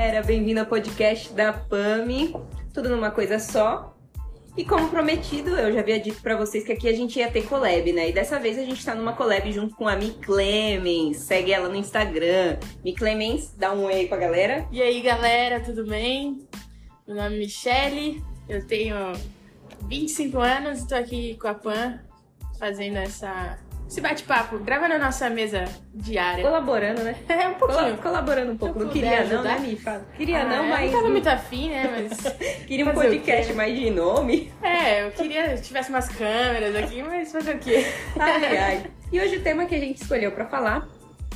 Era bem-vindo ao podcast da PAMI, tudo numa coisa só. E como prometido, eu já havia dito para vocês que aqui a gente ia ter collab, né? E dessa vez a gente tá numa collab junto com a Mi Clemens. Segue ela no Instagram. Mi Clemens, dá um oi aí pra galera. E aí, galera, tudo bem? Meu nome é Michele, eu tenho 25 anos e tô aqui com a Pan fazendo essa esse bate-papo, gravando a nossa mesa diária. Colaborando, né? É, um pouquinho. Cola- colaborando um pouco. Não queria não, ajudar. né, Mi? Fala. Queria Ah, não, eu mas... Não tava muito afim, né? Mas. Queria um fazer podcast mais de nome. É, eu queria que tivesse umas câmeras aqui, mas fazer o quê? Ai, ai. E hoje o tema que a gente escolheu pra falar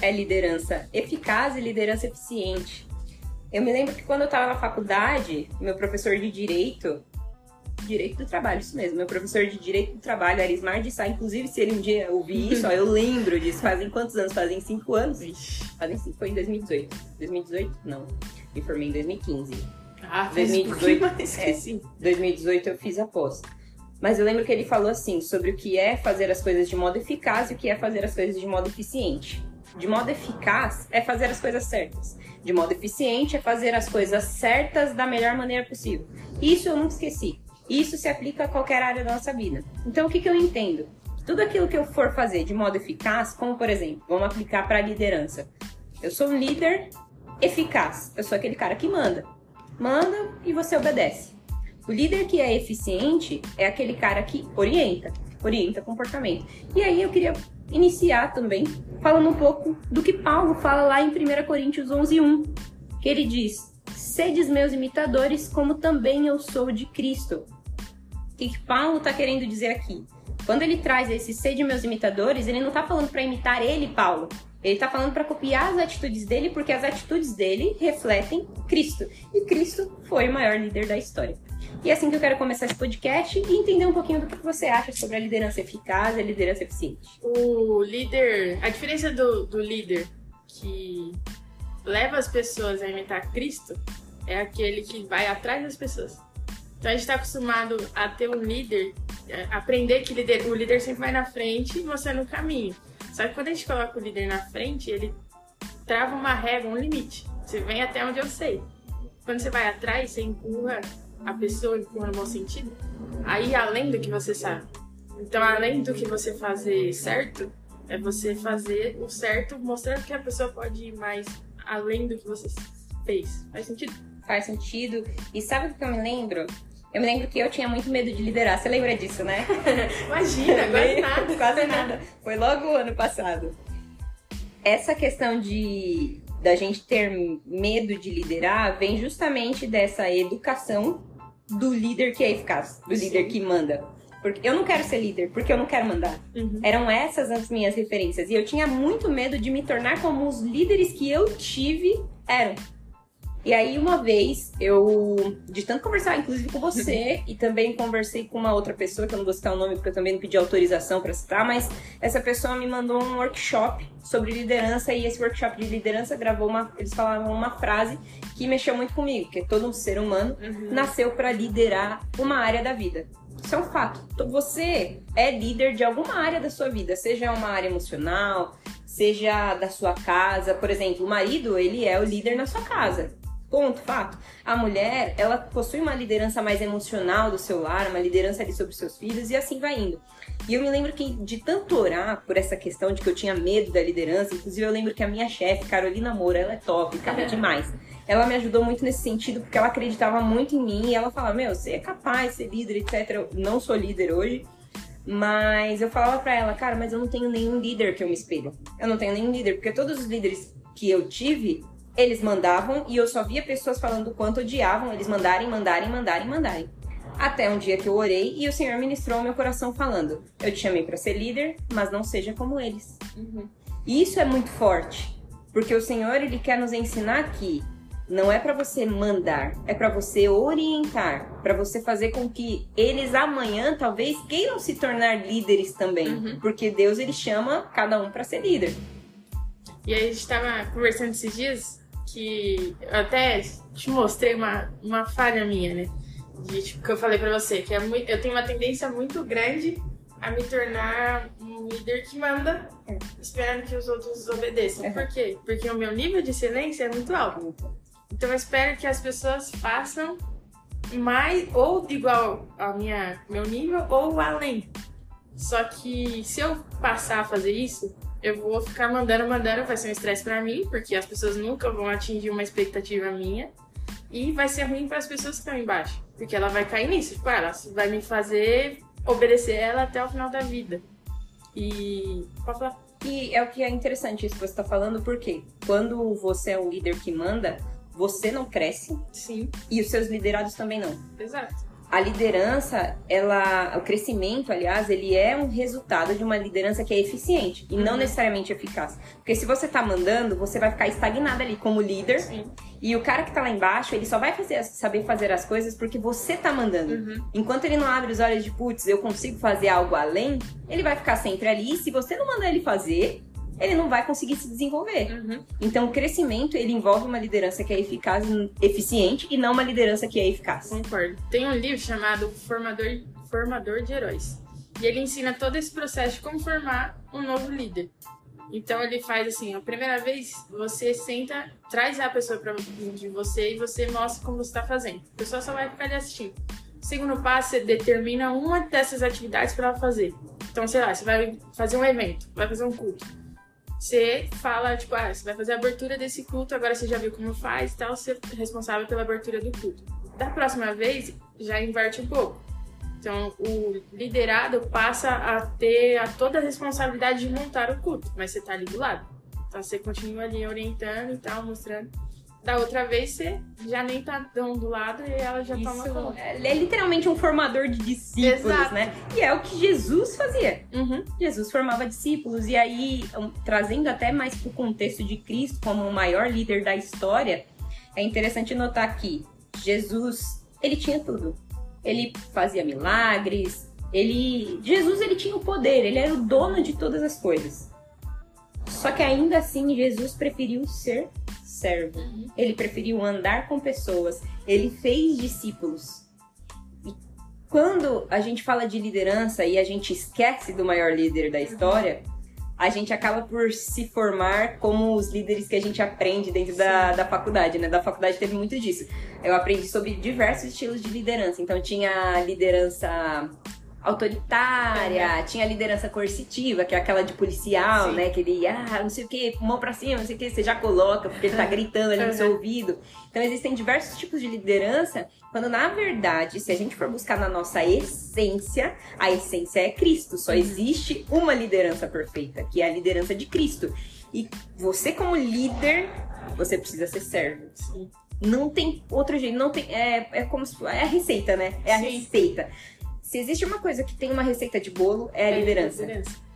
é liderança eficaz e liderança eficiente. Eu me lembro que quando eu tava na faculdade, meu professor de direito, direito do trabalho, isso mesmo, meu professor de direito do trabalho, Arismar de Sá, inclusive se ele um dia ouvir isso, ó, eu lembro disso. Fazem quantos anos? Fazem cinco anos? Fazem cinco, foi em 2018. 2018? Não. Me formei em 2015. Ah, faz um 2018. pouquinho mais que É. sim. 2018 eu fiz a pós. Mas eu lembro que ele falou assim sobre o que é fazer as coisas de modo eficaz e o que é fazer as coisas de modo eficiente. De modo eficaz é fazer as coisas certas. De modo eficiente é fazer as coisas certas da melhor maneira possível. Isso eu nunca esqueci. Isso se aplica a qualquer área da nossa vida. Então o que, que eu entendo? Tudo aquilo que eu for fazer de modo eficaz, como por exemplo, vamos aplicar para a liderança. Eu sou um líder eficaz. Eu sou aquele cara que manda. Manda e você obedece. O líder que é eficiente é aquele cara que orienta, orienta comportamento. E aí eu queria iniciar também falando um pouco do que Paulo fala lá em 1 Coríntios 11:1, que ele diz: "Sedes meus imitadores, como também eu sou de Cristo". O que, que Paulo está querendo dizer aqui? Quando ele traz esse sede meus imitadores, ele não está falando para imitar ele, Paulo. Ele está falando para copiar as atitudes dele, porque as atitudes dele refletem Cristo. E Cristo foi o maior líder da história. E é assim que eu quero começar esse podcast e entender um pouquinho do que você acha sobre a liderança eficaz e a liderança eficiente. O líder. A diferença do, do líder que leva as pessoas a imitar Cristo é aquele que vai atrás das pessoas. Então a gente está acostumado a ter um líder, é, aprender que líder- o líder sempre vai na frente mostrando o caminho. Só que quando a gente coloca o líder na frente, ele trava uma régua, um limite. Você vem até onde eu sei. Quando você vai atrás, você empurra a pessoa, empurra no bom sentido, aí além do que você sabe. Então, além do que você fazer certo, é você fazer o certo, mostrando que a pessoa pode ir mais além do que você fez. Faz sentido? Faz sentido. E sabe o que eu me lembro? Eu me lembro que eu tinha muito medo de liderar. Você lembra disso, né? Imagina, quase nada. Quase nada. Foi logo o ano passado. Essa questão de da gente ter medo de liderar vem justamente dessa educação do líder que é eficaz, do Sim. líder que manda. Porque eu não quero ser líder, porque eu não quero mandar. Uhum. Eram essas as minhas referências. E eu tinha muito medo de me tornar como os líderes que eu tive eram. E aí, uma vez, eu, de tanto conversar, inclusive com você, e também conversei com uma outra pessoa, que eu não vou citar o nome porque eu também não pedi autorização para citar, mas essa pessoa me mandou um workshop sobre liderança, e esse workshop de liderança gravou uma. Eles falavam uma frase que mexeu muito comigo, que todo ser humano Uhum. nasceu para liderar uma área da vida. Isso é um fato. Então, Você é líder de alguma área da sua vida, seja uma área emocional, seja da sua casa. Por exemplo, o marido, ele é o líder na sua casa. Ponto, fato. A mulher, ela possui uma liderança mais emocional do seu lar, uma liderança ali sobre seus filhos e assim vai indo. E eu me lembro que de tanto orar por essa questão de que eu tinha medo da liderança, inclusive eu lembro que a minha chefe, Carolina Moura, ela é top, cara, demais. Ela me ajudou muito nesse sentido porque ela acreditava muito em mim e ela falava: Meu, você é capaz de ser líder, etc. Eu não sou líder hoje, mas eu falava pra ela: Cara, mas eu não tenho nenhum líder que eu me espelho. Eu não tenho nenhum líder, porque todos os líderes que eu tive, eles mandavam e eu só via pessoas falando o quanto odiavam eles mandarem, mandarem, mandarem, mandarem. Até um dia que eu orei e o Senhor ministrou ao meu coração falando: Eu te chamei pra ser líder, mas não seja como eles. Uhum. E isso é muito forte, porque o Senhor ele quer nos ensinar que não é pra você mandar, é pra você orientar, pra você fazer com que eles amanhã talvez queiram se tornar líderes também, Uhum. porque Deus ele chama cada um pra ser líder. E aí a gente tava conversando esses dias que até te mostrei uma, uma falha minha, né? De, tipo, que eu falei pra você, que é muito, eu tenho uma tendência muito grande a me tornar um líder que manda, É. esperando que os outros obedeçam. Uhum. Por quê? Porque o meu nível de excelência é muito alto. Então eu espero que as pessoas façam mais ou igual ao minha, meu nível ou além. Só que se eu passar a fazer isso, eu vou ficar mandando, mandando, vai ser um estresse para mim, porque as pessoas nunca vão atingir uma expectativa minha. E vai ser ruim para as pessoas que estão embaixo, porque ela vai cair nisso. Tipo, ela vai me fazer obedecer ela até o final da vida. E. Pode falar. E é o que é interessante isso que você está falando, porque quando você é o líder que manda, você não cresce. Sim. E os seus liderados também não. Exato a liderança, ela, o crescimento, aliás, ele é um resultado de uma liderança que é eficiente e não uhum. necessariamente eficaz. Porque se você tá mandando, você vai ficar estagnado ali como líder. Sim. E o cara que tá lá embaixo, ele só vai fazer, saber fazer as coisas porque você tá mandando. Uhum. Enquanto ele não abre os olhos de putz, eu consigo fazer algo além, ele vai ficar sempre ali. E se você não mandar ele fazer, ele não vai conseguir se desenvolver. Uhum. Então, o crescimento, ele envolve uma liderança que é eficaz, eficiente, e não uma liderança que é eficaz. Concordo. Tem um livro chamado Formador, Formador de Heróis. E ele ensina todo esse processo de como formar um novo líder. Então ele faz assim, a primeira vez você senta, traz a pessoa para de você e você mostra como você está fazendo. A pessoa só vai ficar ali assistindo. segundo passo, você determina uma dessas atividades para ela fazer. Então, sei lá, você vai fazer um evento, vai fazer um culto você fala, tipo, ah, você vai fazer a abertura desse culto, agora você já viu como faz e tal, você é responsável pela abertura do culto. Da próxima vez, já inverte um pouco. Então, o liderado passa a ter a toda a responsabilidade de montar o culto, mas você tá ali do lado. Então, você continua ali orientando e tal, mostrando da outra vez você já nem tá tão do lado e ela já Isso, toma conta. É, é literalmente um formador de discípulos, Exato. né? E é o que Jesus fazia. Uhum. Jesus formava discípulos. E aí, trazendo até mais pro contexto de Cristo como o maior líder da história, é interessante notar que Jesus, ele tinha tudo. Ele fazia milagres, ele... Jesus, ele tinha o poder, ele era o dono de todas as coisas. Só que ainda assim, Jesus preferiu ser servo. Ele preferiu andar com pessoas. Ele fez discípulos. E quando a gente fala de liderança e a gente esquece do maior líder da história, a gente acaba por se formar como os líderes que a gente aprende dentro da, da faculdade, né? Da faculdade teve muito disso. Eu aprendi sobre diversos estilos de liderança. Então tinha liderança autoritária, tinha liderança coercitiva, que é aquela de policial, Sim. né? Que ele, ah, não sei o que, mão pra cima, não sei o que, você já coloca, porque ele tá gritando ali no seu ouvido. Então existem diversos tipos de liderança, quando na verdade, se a gente for buscar na nossa essência, a essência é Cristo. Só uhum. existe uma liderança perfeita, que é a liderança de Cristo. E você, como líder, você precisa ser servo. Sim. Não tem outro jeito, não tem. É, é como se. É a receita, né? É a Sim. receita. Se existe uma coisa que tem uma receita de bolo, é a é liderança.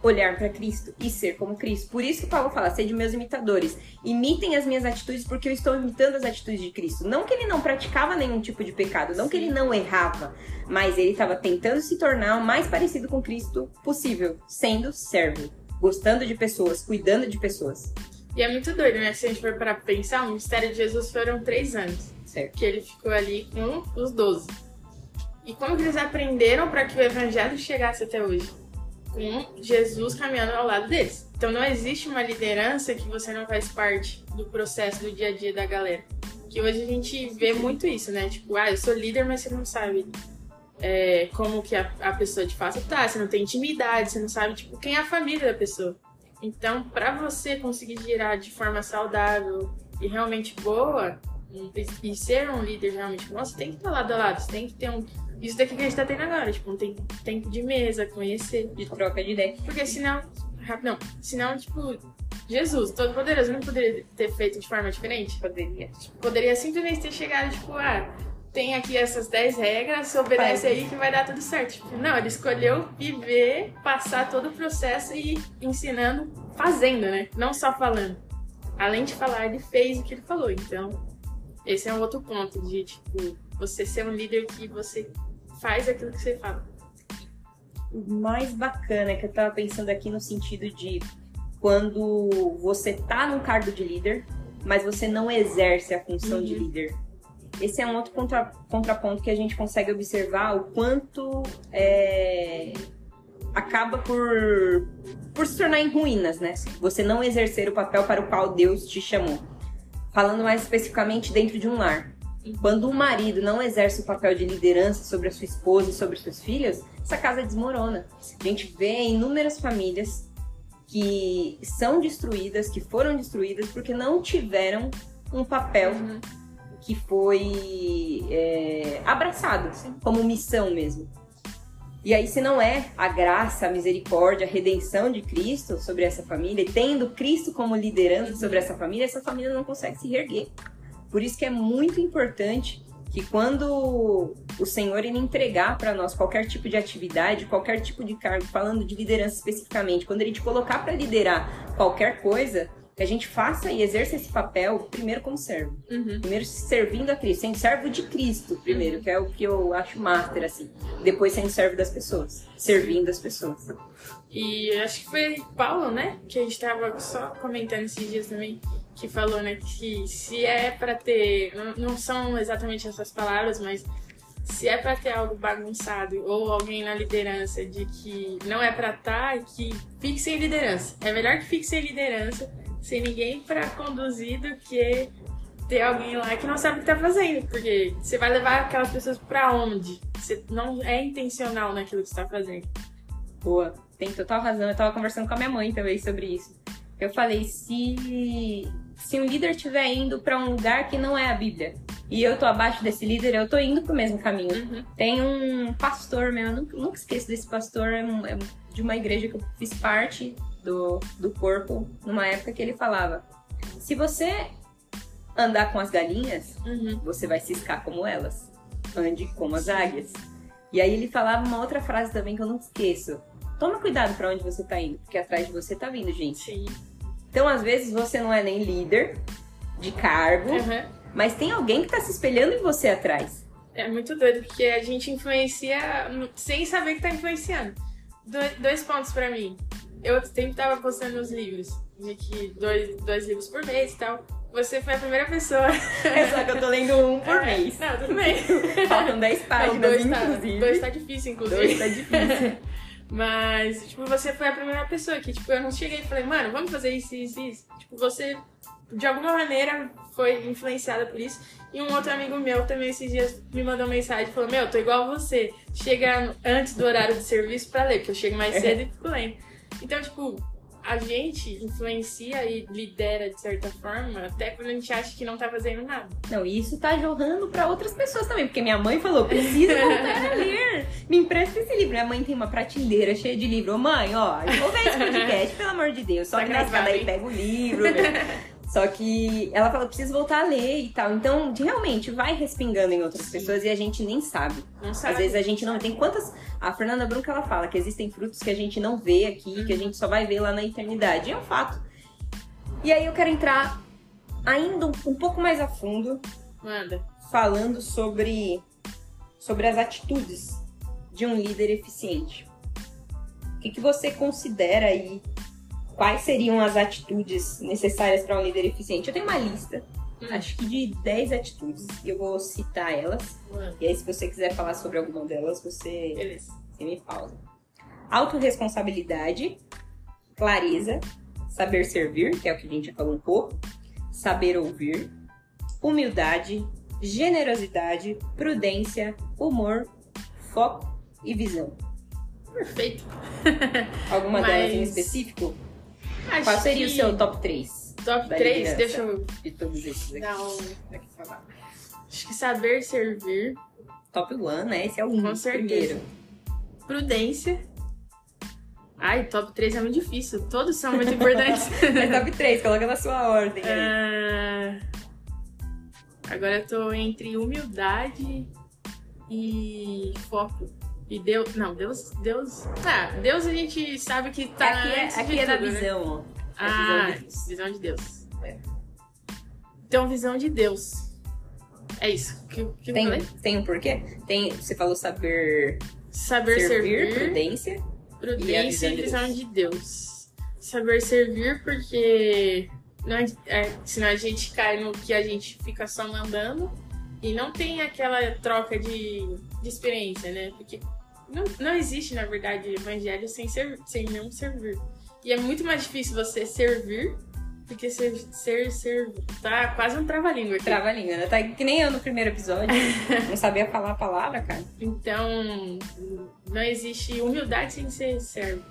Olhar para Cristo e ser como Cristo. Por isso que Paulo fala: sede meus imitadores. Imitem as minhas atitudes, porque eu estou imitando as atitudes de Cristo. Não que ele não praticava nenhum tipo de pecado, não que ele não errava, mas ele estava tentando se tornar o mais parecido com Cristo possível, sendo servo, gostando de pessoas, cuidando de pessoas. E é muito doido, né? Se a gente for para pensar, o mistério de Jesus foram três anos. Certo. Que ele ficou ali com os doze. E como que eles aprenderam para que o evangelho chegasse até hoje? Com Jesus caminhando ao lado deles. Então não existe uma liderança que você não faz parte do processo do dia a dia da galera. Que hoje a gente vê muito isso, né? Tipo, ah, eu sou líder, mas você não sabe é, como que a, a pessoa de fato tá, você não tem intimidade, você não sabe, tipo, quem é a família da pessoa. Então, para você conseguir girar de forma saudável e realmente boa, e, e ser um líder realmente bom, você tem que estar lado a lado, você tem que ter um isso daqui que a gente tá tendo agora, tipo, um tempo, tempo de mesa, conhecer. De troca de ideia. Porque senão. Não, senão, tipo, Jesus, todo poderoso, não poderia ter feito de forma diferente? Poderia. Tipo, poderia simplesmente ter chegado, tipo, ah, tem aqui essas 10 regras, obedece aí que vai dar tudo certo. Tipo, não, ele escolheu viver, passar todo o processo e ir ensinando, fazendo, né? Não só falando. Além de falar, ele fez o que ele falou. Então, esse é um outro ponto de, tipo, você ser um líder que você faz aquilo que você fala. O mais bacana é que eu tava pensando aqui no sentido de quando você tá num cargo de líder, mas você não exerce a função uhum. de líder. Esse é um outro contra, contraponto que a gente consegue observar o quanto é, acaba por, por se tornar em ruínas, né? Você não exercer o papel para o qual Deus te chamou falando mais especificamente dentro de um lar. Quando o marido não exerce o papel de liderança sobre a sua esposa e sobre seus filhos, essa casa desmorona. A gente vê inúmeras famílias que são destruídas, que foram destruídas porque não tiveram um papel Uhum. que foi é, abraçado como missão mesmo. E aí, se não é a graça, a misericórdia, a redenção de Cristo sobre essa família, e tendo Cristo como liderança sobre essa família, essa família não consegue se reerguer. Por isso que é muito importante que quando o Senhor ele entregar para nós qualquer tipo de atividade, qualquer tipo de cargo, falando de liderança especificamente, quando ele te colocar para liderar qualquer coisa, que a gente faça e exerça esse papel primeiro como servo. Uhum. Primeiro servindo a Cristo, sendo servo de Cristo, primeiro, que é o que eu acho master, assim. Depois sendo servo das pessoas, servindo as pessoas. E acho que foi Paulo, né? Que a gente tava só comentando esses dias também, que falou, né, que se é pra ter. não- são exatamente essas palavras, mas se é pra ter algo bagunçado ou alguém na liderança de que não é pra estar, que fique sem liderança. É melhor que fique sem liderança, sem ninguém pra conduzir do que ter alguém lá que não sabe o que tá fazendo. Porque você vai levar aquelas pessoas pra onde? Você não é intencional naquilo que você tá fazendo. Boa, tem total razão. Eu tava conversando com a minha mãe também sobre isso. Eu falei, se, se um líder estiver indo pra um lugar que não é a Bíblia, e eu tô abaixo desse líder, eu tô indo pro mesmo caminho. Uhum. Tem um pastor meu, eu nunca, nunca esqueço desse pastor, é um- é de uma igreja que eu fiz parte do, do corpo, numa época que ele falava: se você andar com as galinhas, Uhum. você vai ciscar como elas. Ande como as águias. E aí ele falava uma outra frase também que eu não esqueço. Toma cuidado pra onde você tá indo, porque atrás de você tá vindo gente. Sim. Então, às vezes, você não é nem líder de cargo, Uhum. mas tem alguém que tá se espelhando em você atrás. É muito doido, porque a gente influencia sem saber que tá influenciando. Do- dois pontos pra mim. Eu sempre tava postando nos livros, de que dois, dois livros por mês e tal. Você foi a primeira pessoa. É só que eu tô lendo um por É, mês. Não, tudo bem. Faltam 10 Não, páginas, dois, tá, inclusive. dois tá difícil, inclusive. Dois tá difícil. Mas, tipo, você foi a primeira pessoa que, tipo, eu não cheguei e falei, mano, vamos fazer isso, isso, isso. Tipo, você, de alguma maneira, foi influenciada por isso. E um outro amigo meu também esses dias me mandou mensagem e falou, meu, tô igual a você. Chega antes do horário de serviço pra ler, porque eu chego mais cedo e fico lendo. Então, tipo, a gente influencia e lidera de certa forma, até quando a gente acha que não tá fazendo nada. Não, e isso tá jorrando pra outras pessoas também, porque minha mãe falou, precisa voltar a ler. Me empresta esse livro. Minha mãe tem uma prateleira cheia de livro. Ô mãe, ó, eu vou ver esse podcast, pelo amor de Deus. Só Tá que na escada aí pega o livro. Só que ela falou, preciso voltar a ler e tal. Então, realmente, vai respingando em outras Sim. pessoas e a gente nem sabe. Não sabe. Às vezes a gente não tem quantas. A Fernanda Brunca ela fala que existem frutos que a gente não vê aqui, que a gente só vai ver lá na eternidade. E é um fato. E aí eu quero entrar ainda um, um pouco mais a fundo, Manda. falando sobre, sobre as atitudes de um líder eficiente. O que, que você considera aí? Quais seriam as atitudes necessárias para um líder eficiente? Eu tenho uma lista, Hum. acho que de 10 atitudes, e eu vou citar elas. Manda. E aí, se você quiser falar sobre alguma delas, você, Beleza. você me pausa. Autoresponsabilidade, clareza, saber servir, que é o que a gente já falou um pouco, saber ouvir, humildade, generosidade, prudência, humor, foco e visão. Perfeito. Alguma Mas- delas em específico? Acho Qual seria o seu top 3 top da 3? liderança? Deixa eu de todos esses aqui? um. Falar. Acho que saber servir, Top 1, né? Esse é o Com certeza. primeiro. prudência. Ai, top 3 é muito difícil. Todos são muito importantes. É top 3, coloca na sua ordem. aí. Ah, Agora eu tô entre humildade e foco. E Deus. Não, Deus. Deus. Tá, Deus a gente sabe que tá. aqui é, aqui de é da tudo, né? visão, ó. É a Ah, visão de Deus. visão de Deus. É. Então, visão de Deus. É isso. Que, que Tem, falei? tem um porquê? Tem, você falou saber Saber servir, servir, prudência. E prudência visão e de visão Deus. de Deus. Saber servir porque não, é- é, senão a gente cai no que a gente fica só mandando e não tem aquela troca de, de experiência, né? Porque não, não existe, na verdade, evangelho sem, ser, sem não servir. E é muito mais difícil você servir Porque ser, ser, ser tá quase um trava-língua aqui. Trava-língua, né? Tá que nem eu no primeiro episódio. não sabia falar a palavra, cara. Então, não existe humildade sem ser servo.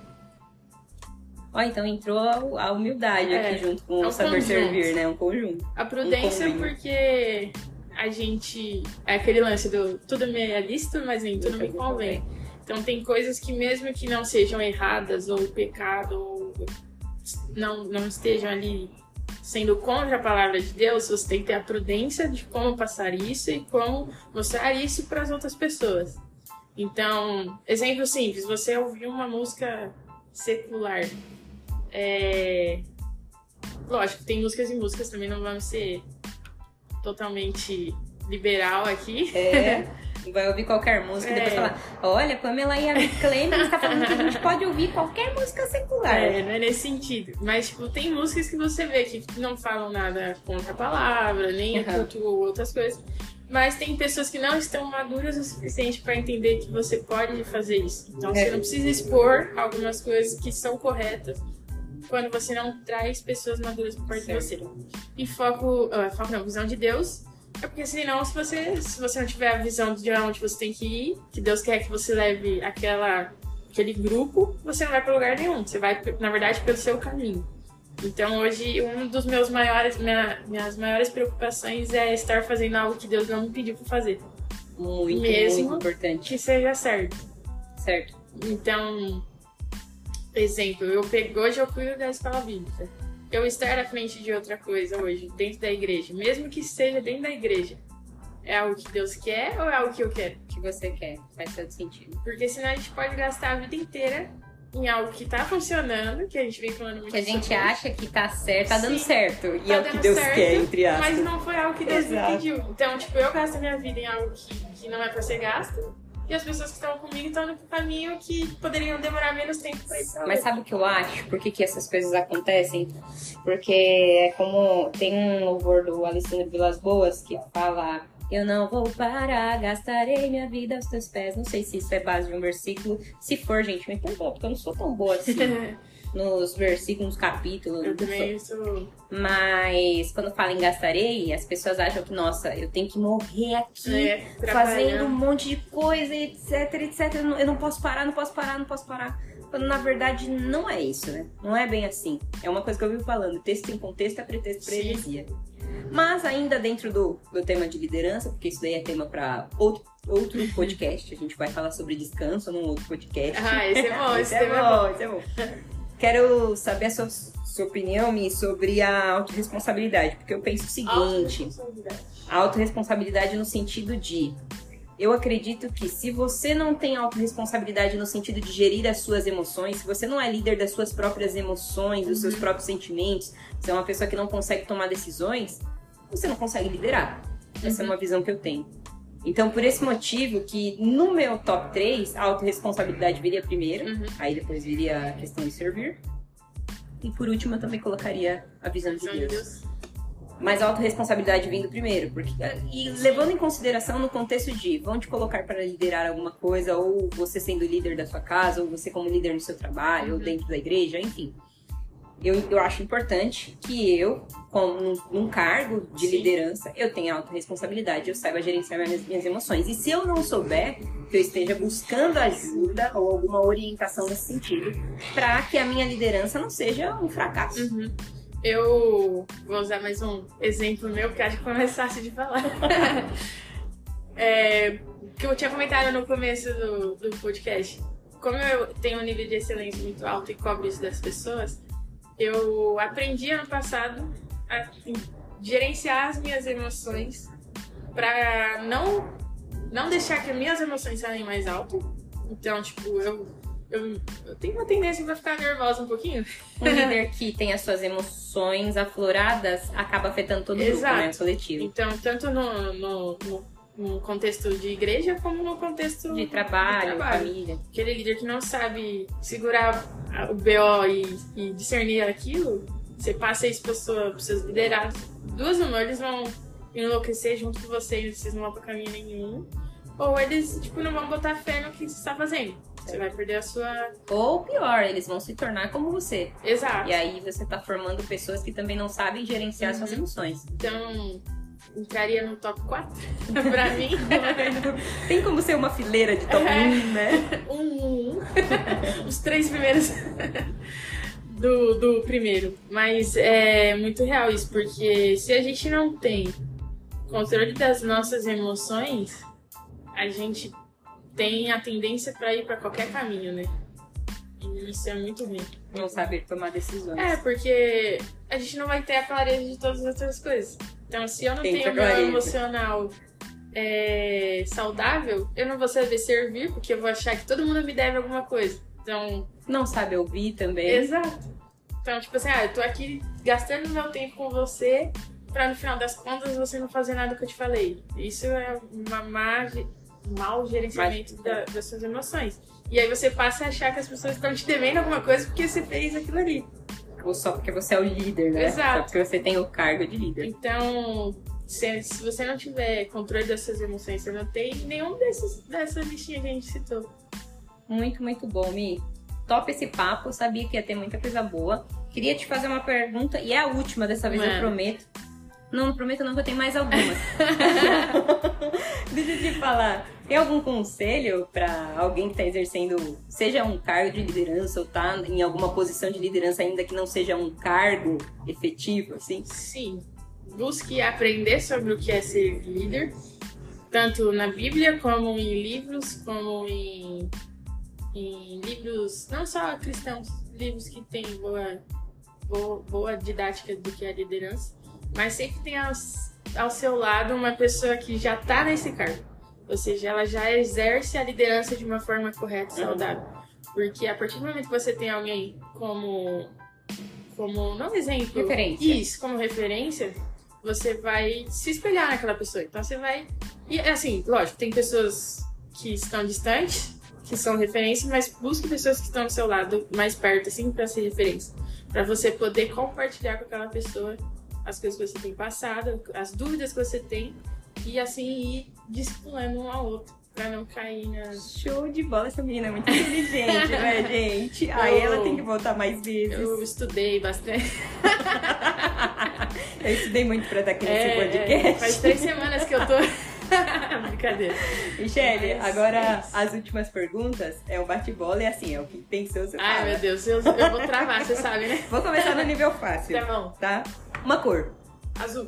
Ó, então entrou a, humildade É, aqui junto com é um o saber conjunto. servir, né? Um conjunto. A prudência, Um porque a gente. É aquele lance do tudo me é lícito, mas nem tudo me convém. Então, tem coisas que, mesmo que não sejam erradas, ou pecado, ou não, não estejam ali sendo contra a palavra de Deus, você tem que ter a prudência de como passar isso e como mostrar isso para as outras pessoas. Então, exemplo simples: você ouviu uma música secular. É... Lógico, tem músicas e músicas também, não vamos ser totalmente liberal aqui. É. Vai ouvir qualquer música e depois É. falar: Olha, Pamela e a Clemens tá falando que a gente pode ouvir qualquer música secular. É, não é nesse sentido. Mas, tipo, tem músicas que você vê que não falam nada contra a palavra, nem Uhum. outras coisas. Mas tem pessoas que não estão maduras o suficiente para entender que você pode fazer isso. Então, É. você não precisa expor algumas coisas que são corretas quando você não traz pessoas maduras por perto de você. E foco, ah, foco não, visão de Deus. É porque senão, se você, se você não tiver a visão de onde você tem que ir, que Deus quer que você leve aquela, aquele grupo, você não vai para lugar nenhum. Você vai, na verdade, pelo seu caminho. Então, hoje, um dos meus maiores, minha- minhas maiores preocupações é estar fazendo algo que Deus não me pediu para fazer. Muito, Mesmo muito importante. Que seja certo. Certo. Então, exemplo, eu pego, hoje eu cuido da escola bíblica. Eu estar à frente de outra coisa hoje, dentro da igreja, mesmo que seja dentro da igreja, é algo que Deus quer ou é algo que eu quero? O que você quer. Faz todo sentido. Porque senão a gente pode gastar a vida inteira em algo que tá funcionando, que a gente vem falando muito Que a gente sobre, acha que tá certo, tá dando Sim. certo. E Tá é o que dando Deus certo, quer, entre aspas. mas não foi algo que Deus Exato. me pediu. Então, tipo, eu gasto a minha vida em algo que, que não é pra ser gasto, e as pessoas que estão comigo estão no caminho que poderiam demorar menos tempo pra pra Mas sabe o que eu acho? Por que, que essas coisas acontecem? Porque é como tem um louvor do Alessandro Vilas Boas que fala. Eu não vou parar, gastarei minha vida aos teus pés. Não sei se isso é base de um versículo. Se for, gente, me perdoa, porque eu não sou tão boa assim nos versículos, nos capítulos. Eu também sou. Mas quando fala em gastarei, as pessoas acham que, nossa, eu tenho que morrer aqui É, fazendo um monte de coisa, etc, etc. Eu não, eu não posso parar, não posso parar, não posso parar. Quando na verdade não é isso, né? Não é bem assim. É uma coisa que eu vivo falando: texto sem contexto é pretexto para heresia. Mas ainda dentro do, do tema de liderança, porque isso daí é tema para outro, outro podcast, a gente vai falar sobre descanso num outro podcast. Ah, esse é bom, esse Esse é tema é bom, esse é bom. Quero saber a sua, sua opinião, Mi, sobre a autorresponsabilidade, porque eu penso o seguinte: a autorresponsabilidade no sentido de. Eu acredito que se você não tem autorresponsabilidade no sentido de gerir as suas emoções, se você não é líder das suas próprias emoções, dos seus Uhum. próprios sentimentos, você é uma pessoa que não consegue tomar decisões, você não consegue liderar. Essa é Uhum. uma visão que eu tenho. Então, por esse motivo que no meu top 3, a autorresponsabilidade viria primeiro, Uhum. aí depois viria a questão de servir. E por último, eu também colocaria a visão de Deus. Deus. Mas a autorresponsabilidade vindo primeiro. Porque, e levando em consideração no contexto de vão te colocar para liderar alguma coisa, ou você sendo líder da sua casa, ou você como líder no seu trabalho, ou Uhum. dentro da igreja, enfim. Eu, eu acho importante que eu, como num, num cargo de Sim. liderança, eu tenha autorresponsabilidade, eu saiba gerenciar minhas, minhas emoções. E se eu não souber, que eu esteja buscando ajuda ou alguma orientação nesse sentido, para que a minha liderança não seja um fracasso. Uhum. Eu vou usar mais um exemplo meu, que acho que foi mais fácil de falar. é, que eu tinha comentado no começo do, do podcast. Como eu tenho um nível de excelência muito alto e cobro isso das pessoas, eu aprendi ano passado a gerenciar as minhas emoções para não, não deixar que as minhas emoções saem mais alto. Então, tipo, eu, eu, eu tenho uma tendência pra ficar nervosa um pouquinho. Um líder que tem as suas emoções afloradas acaba afetando todo o grupo, Exato. né? O coletivo. Então, tanto no, no, no- no contexto de igreja, como no contexto De trabalho, de trabalho. família. Aquele líder que não sabe segurar o BO e, e discernir aquilo, você passa isso para os seus liderados. Duas uma, eles vão enlouquecer junto com você e vocês não vão para caminho nenhum. Ou eles, tipo, não vão botar fé no que você está fazendo. Você vai perder a sua. Ou pior, eles vão se tornar como você. Exato. E aí você tá formando pessoas que também não sabem gerenciar suas Uhum. emoções. Então, entraria no top 4 pra mim. Tem como ser uma fileira de top É. 1, né? um, um, um. Os três primeiros do, do primeiro. Mas é muito real isso, porque se a gente não tem controle das nossas emoções, a gente tem a tendência pra ir pra qualquer caminho, né? E isso é muito ruim. Não saber tomar decisões. É, porque a gente não vai ter a clareza de todas as outras coisas. Então, se eu não tenho meu emocional é, saudável, eu não vou saber servir, porque eu vou achar que todo mundo me deve alguma coisa. Então, Não sabe ouvir também. exato. Então, tipo assim, ah, eu tô aqui gastando meu tempo com você pra no final das contas você não fazer nada que eu te falei. Isso é uma má, mau gerenciamento da- das suas emoções. E aí você passa a achar que as pessoas estão te devendo alguma coisa porque você fez aquilo ali. Ou só porque você é o líder, né? Exato. Só porque você tem o cargo de líder. Então, se, se você não tiver controle das suas emoções, você não tem nenhum desses, dessa listinha que a gente citou. Muito, muito bom, Mi. Top esse papo, sabia que ia ter muita coisa boa. Queria te fazer uma pergunta, e é a última dessa vez, eu Mano. prometo. Não, não prometo não, que eu tenho mais algumas. Deixa eu te falar. Tem algum conselho pra alguém que tá exercendo, seja um cargo de liderança ou tá em alguma posição de liderança ainda que não seja um cargo efetivo, assim? Sim, busque aprender sobre o que é ser líder, tanto na Bíblia, como em livros, como em, em livros, não só cristãos, livros que têm boa, boa, boa didática do que é liderança, mas sempre tem ao seu lado uma pessoa que já está nesse cargo. Ou seja, ela já exerce a liderança de uma forma correta e Uhum. saudável. Porque a partir do momento que você tem alguém como, como não exemplo, Referência. isso, como referência, você vai se espelhar naquela pessoa. Então você vai. E assim, lógico, tem pessoas que estão distantes, que são referência, mas busque pessoas que estão do seu lado, mais perto, assim, para ser referência. Para você poder compartilhar com aquela pessoa as coisas que você tem passado, as dúvidas que você tem, e assim ir discipulando um ao outro, para não cair na. Show de bola, essa menina é muito inteligente, né, gente? Aí Eu- ela tem que voltar mais vezes. Eu estudei bastante. Eu estudei muito pra estar aqui nesse É, podcast. é, faz três semanas que eu tô. Brincadeira. Michele, Mas agora é isso. as últimas perguntas é um bate-bola e assim, é o que pensou você Ai, fala. meu Deus, eu, eu vou travar, você sabe, né? Vou começar no nível fácil, Tá bom. tá? Uma cor. Azul.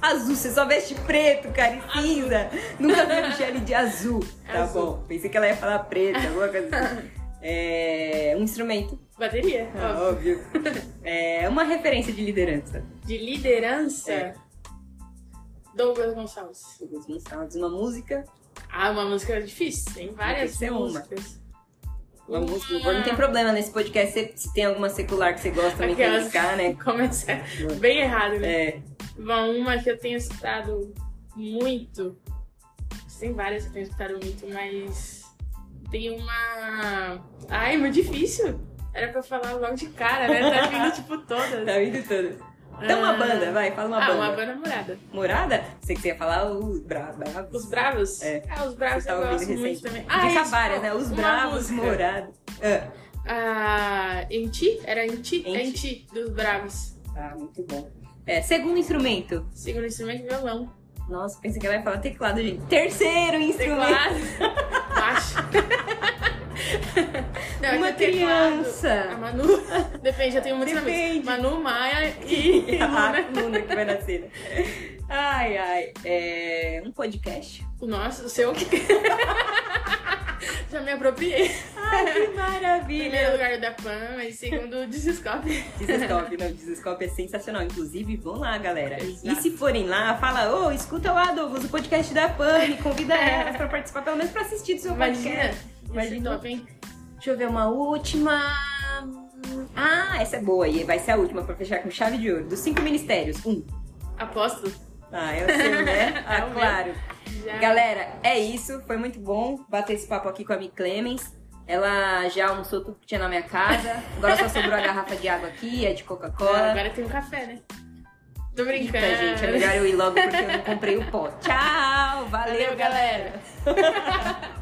Azul, você só veste preto, cara, e cinza. Nunca vi a Michele de azul. Tá Azul. bom, pensei que ela ia falar preto, alguma coisa assim. É, um instrumento, Bateria. ah, óbvio. É, uma referência de liderança. De liderança. É. Douglas Gonçalves. Douglas Gonçalves, uma música. Ah, uma música difícil. Tem várias ser uma. Música. Não tem problema nesse podcast se, se tem alguma secular que você gosta também quer Aquelas- indicar, né? Começa bem errado, né? É, Bom, uma que eu tenho escutado muito. Tem várias que eu tenho escutado muito, mas. Tem uma. Ai, é muito difícil. Era pra eu falar logo de cara, né? Tá vindo tipo todas. tá indo tudo. Então uma Ah. banda, vai, fala uma ah, banda. uma banda morada. Morada? Sei que você ia falar os Bra- Bravos. Os Bravos? É. Ah, os Bravos eu gosto muito recente. também. Indica isso, várias, ó, né? Os Bravos. Morada. Ah, Ah, em ti? Era em ti? Em É em Ti. dos Bravos. tá, muito bom. É, segundo instrumento. Segundo instrumento, violão. Nossa, pensei que ela ia falar teclado, gente. Terceiro instrumento. Teclado. Baixo. Não, é Uma é teclado. criança. A Manu. Depende, eu tenho muitos Depende. amigos. Manu, Maia e a Luna. Luna que vai nascer. né? Ai, ai. É, um podcast. O nosso, o seu. Já me apropriei. Ai, que Primeiro maravilha. lugar da PAN, mas segundo o Desescope. Desescope, não, Desescope é sensacional. Inclusive, vão lá, galera. Exato. E se forem lá, fala, ô, escuta lá, Douglas, o podcast da PAN, convida elas pra participar, pelo menos pra assistir do seu Imagina. podcast. Imagina. Imagina. top, hein? Deixa eu ver uma última. Ah, essa é boa e vai ser a última pra fechar com chave de ouro. Dos cinco ministérios. Um. Apóstolo. Ah, é o seu, né? Ah, É claro. Já. Galera, é isso. Foi muito bom bater esse papo aqui com a Mi Clemens. Ela já almoçou tudo que tinha na minha casa. Agora só sobrou a garrafa de água aqui, é de Coca-Cola. Agora tem um café, né? Tô brincando. Eita, gente, é melhor eu ir logo porque eu não comprei o pó. Tchau, valeu, Valeu, galera.